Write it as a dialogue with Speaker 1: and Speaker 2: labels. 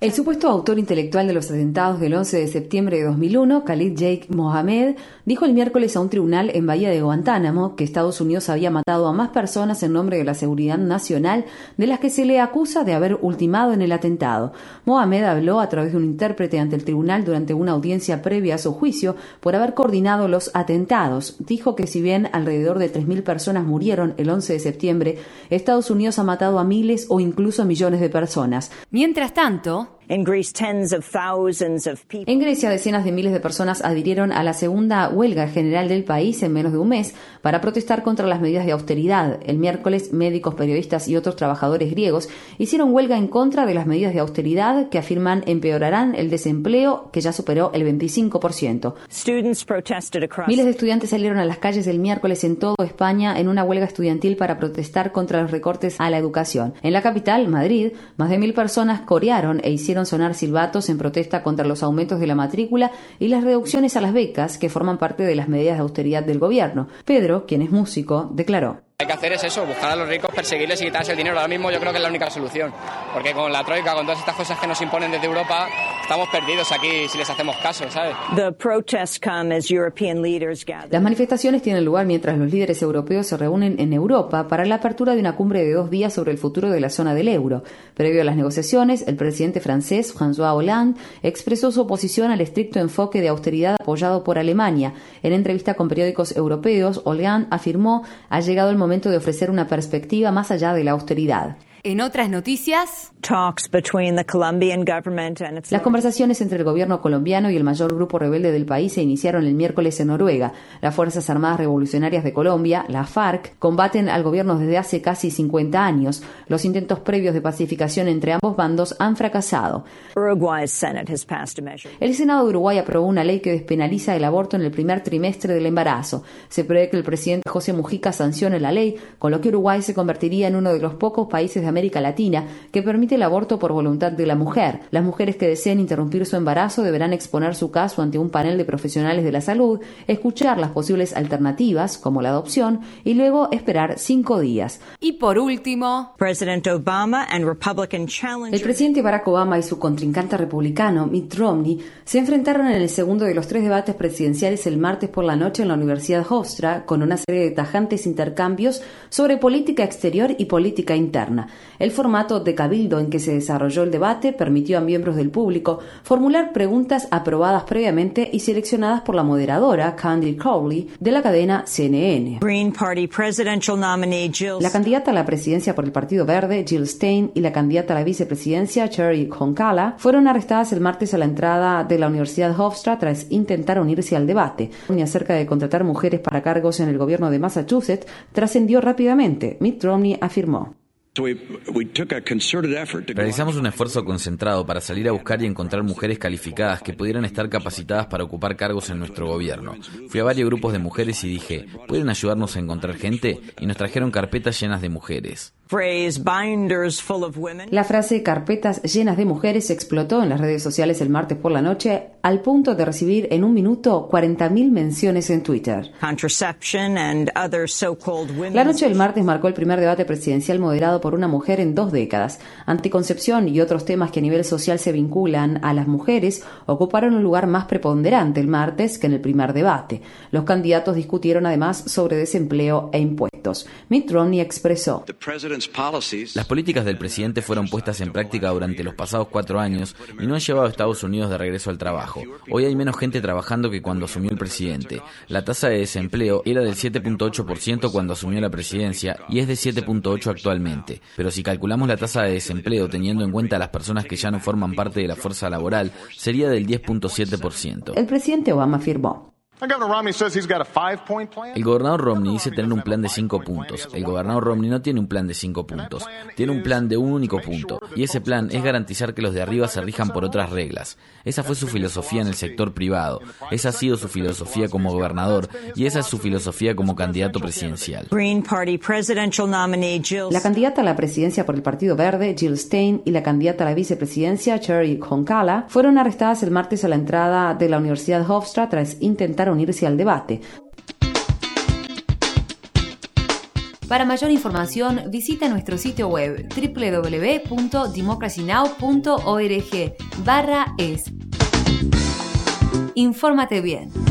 Speaker 1: El supuesto autor intelectual de los atentados del 11 de septiembre de 2001, Khalid Jake Mohamed, dijo el miércoles a un tribunal en Bahía de Guantánamo que Estados Unidos había matado a más personas en nombre de la seguridad nacional de las que se le acusa de haber ultimado en el atentado. Mohamed habló a través de un intérprete ante el tribunal durante una audiencia previa a su juicio por haber coordinado los atentados. Dijo que si bien alrededor de 3.000 personas murieron el 11 de septiembre, Estados Unidos ha matado a miles o incluso a millones de personas.
Speaker 2: Mientras tanto, en
Speaker 1: Grecia, decenas de miles de personas adhirieron a la segunda huelga general del país en menos de un mes para protestar contra las medidas de austeridad. El miércoles, médicos, periodistas y otros trabajadores griegos hicieron huelga en contra de las medidas de austeridad que afirman empeorarán el desempleo, que ya superó el 25%. Miles de estudiantes salieron a las calles el miércoles en toda España en una huelga estudiantil para protestar contra los recortes a la educación. En la capital, Madrid, más de mil personas corearon e hicieron sonar silbatos en protesta contra los aumentos de la matrícula y las reducciones a las becas que forman parte de las medidas de austeridad del gobierno. Pedro, quien es músico, declaró.
Speaker 3: Hay que hacer es eso, buscar a los ricos, perseguirles y quitarles el dinero. Ahora mismo yo creo que es la única solución, porque con la troika, con todas estas cosas que nos imponen desde Europa, estamos perdidos aquí si les hacemos caso, ¿sabes?
Speaker 1: Las manifestaciones tienen lugar mientras los líderes europeos se reúnen en Europa para la apertura de una cumbre de dos días sobre el futuro de la zona del euro. Previo a las negociaciones, el presidente francés, François Hollande, expresó su oposición al estricto enfoque de austeridad apoyado por Alemania. En entrevista con periódicos europeos, Hollande afirmó ha llegado el momento de ofrecer una perspectiva más allá de la austeridad.
Speaker 2: En otras noticias,
Speaker 1: las conversaciones entre el gobierno colombiano y el mayor grupo rebelde del país se iniciaron el miércoles en Noruega. Las Fuerzas Armadas Revolucionarias de Colombia, la FARC, combaten al gobierno desde hace casi 50 años. Los intentos previos de pacificación entre ambos bandos han fracasado. El Senado de Uruguay aprobó una ley que despenaliza el aborto en el primer trimestre del embarazo. Se prevé que el presidente José Mujica sancione la ley, con lo que Uruguay se convertiría en uno de los pocos países de América Latina que permite el aborto por voluntad de la mujer. Las mujeres que deseen interrumpir su embarazo deberán exponer su caso ante un panel de profesionales de la salud, escuchar las posibles alternativas, como la adopción, y luego esperar cinco días.
Speaker 2: Y por último,
Speaker 1: el presidente Barack Obama y su contrincante republicano, Mitt Romney, se enfrentaron en el segundo de los tres debates presidenciales el martes por la noche en la Universidad Hofstra, con una serie de tajantes intercambios sobre política exterior y política interna. El formato de cabildo en que se desarrolló el debate permitió a miembros del público formular preguntas aprobadas previamente y seleccionadas por la moderadora Candy Crowley de la cadena CNN. La candidata a la presidencia por el Partido Verde, Jill Stein, y la candidata a la vicepresidencia, Cherry Honkala, fueron arrestadas el martes a la entrada de la Universidad Hofstra tras intentar unirse al debate. Ni acerca de contratar mujeres para cargos en el gobierno de Massachusetts trascendió rápidamente. Mitt Romney afirmó.
Speaker 4: Realizamos un esfuerzo concentrado para salir a buscar y encontrar mujeres calificadas que pudieran estar capacitadas para ocupar cargos en nuestro gobierno. Fui a varios grupos de mujeres y dije, ¿pueden ayudarnos a encontrar gente? Y nos trajeron carpetas llenas de mujeres.
Speaker 1: La frase carpetas llenas de mujeres explotó en las redes sociales el martes por la noche al punto de recibir en un minuto 40.000 menciones en Twitter. La noche del martes marcó el primer debate presidencial moderado por una mujer en dos décadas. Anticoncepción y otros temas que a nivel social se vinculan a las mujeres ocuparon un lugar más preponderante el martes que en el primer debate. Los candidatos discutieron además sobre desempleo e impuestos. Mitt Romney expresó.
Speaker 4: Las políticas del presidente fueron puestas en práctica durante los pasados cuatro años y no han llevado a Estados Unidos de regreso al trabajo. Hoy hay menos gente trabajando que cuando asumió el presidente. La tasa de desempleo era del 7.8% cuando asumió la presidencia y es de 7.8% actualmente. Pero si calculamos la tasa de desempleo teniendo en cuenta a las personas que ya no forman parte de la fuerza laboral, sería del 10.7%.
Speaker 1: El presidente Obama afirmó.
Speaker 4: El gobernador Romney dice tener un plan de cinco puntos. El gobernador Romney no tiene un plan de cinco puntos, tiene un plan de un único punto. Y ese plan es garantizar que los de arriba se rijan por otras reglas. Esa fue su filosofía en el sector privado. Esa ha sido su filosofía como gobernador y esa es su filosofía como candidato presidencial.
Speaker 1: La candidata a la presidencia por el Partido Verde, Jill Stein, y la candidata a la vicepresidencia, Cherry Honkala, fueron arrestadas el martes a la entrada de la Universidad Hofstra tras intentar unirse al debate.
Speaker 2: Para mayor información, visita nuestro sitio web www.democracynow.org es. Infórmate bien.